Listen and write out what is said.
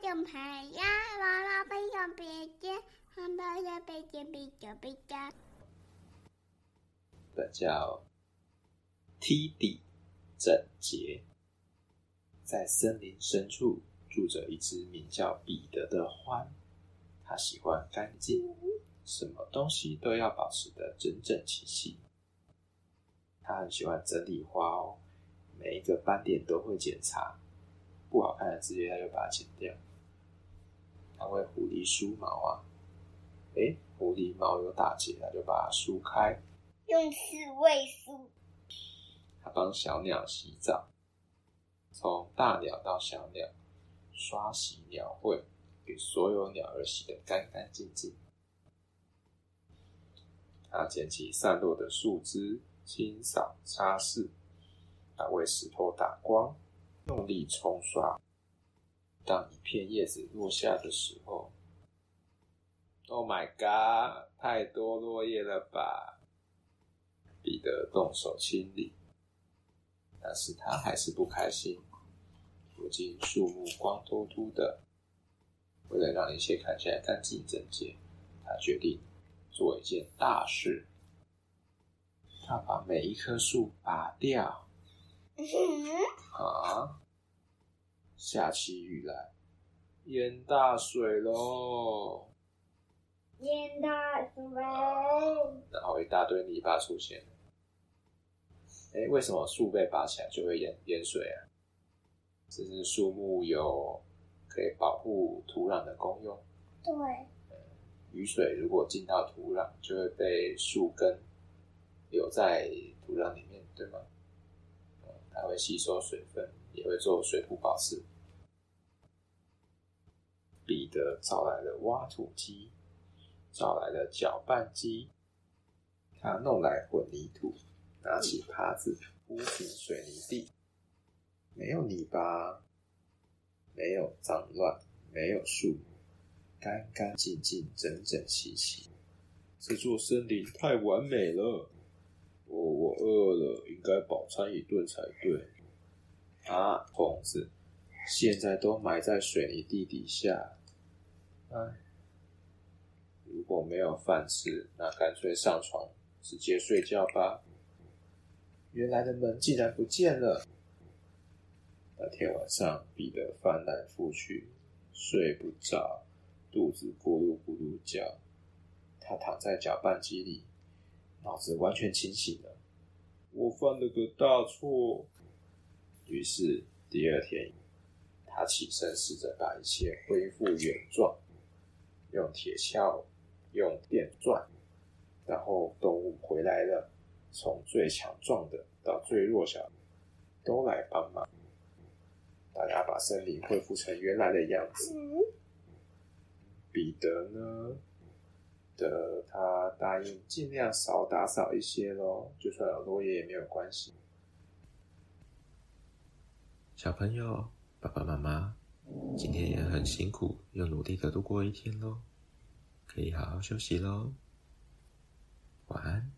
种牌呀，娃娃背上别针，汉堡的背针比较比较。本叫梯底整洁，在森林深处住着一只名叫彼得的獾。他喜欢干净，什么东西都要保持得整整齐齐。他很喜欢整理花哦，每一个斑点都会检查，不好看的直接他就把它剪掉。他会狐狸梳毛啊，诶，狐狸毛有打结，他就把它梳开。用刺猬梳。他帮小鸟洗澡，从大鸟到小鸟，刷洗鸟喙。给所有鸟儿洗得干干净净。他捡起散落的树枝，清扫擦拭。他为石头打光，用力冲刷。当一片叶子落下的时候，Oh my God！太多落叶了吧？彼得动手清理，但是他还是不开心。如今树木光秃秃的。为了让一切看起来干净整洁，他决定做一件大事。他把每一棵树拔掉。啊！下起雨来，淹大水喽！淹大水！然后一大堆泥巴出现。哎，为什么树被拔起来就会淹淹水啊？这是树木有。可以保护土壤的功用。对。雨水如果进到土壤，就会被树根留在土壤里面，对吗？它会吸收水分，也会做水土保持。彼得找来了挖土机，找来了搅拌机，他弄来混凝土，拿起耙子铺平水泥地，没有泥巴。没有脏乱，没有树木，干干净净，整整齐齐。这座森林太完美了。哦，我饿了，应该饱餐一顿才对。啊，虫子，现在都埋在水泥地底下。唉，如果没有饭吃，那干脆上床直接睡觉吧。原来的门竟然不见了。那天晚上，彼得翻来覆去，睡不着，肚子咕噜咕噜叫。他躺在搅拌机里，脑子完全清醒了。我犯了个大错。于是第二天，他起身试着把一切恢复原状，用铁锹，用电钻，然后动物回来了，从最强壮的到最弱小的，都来帮忙。大家把森林恢复成原来的样子。彼得呢？的他答应尽量少打扫一些咯，就算有落叶也没有关系。小朋友，爸爸妈妈，今天也很辛苦，又努力的度过一天喽，可以好好休息喽。晚安。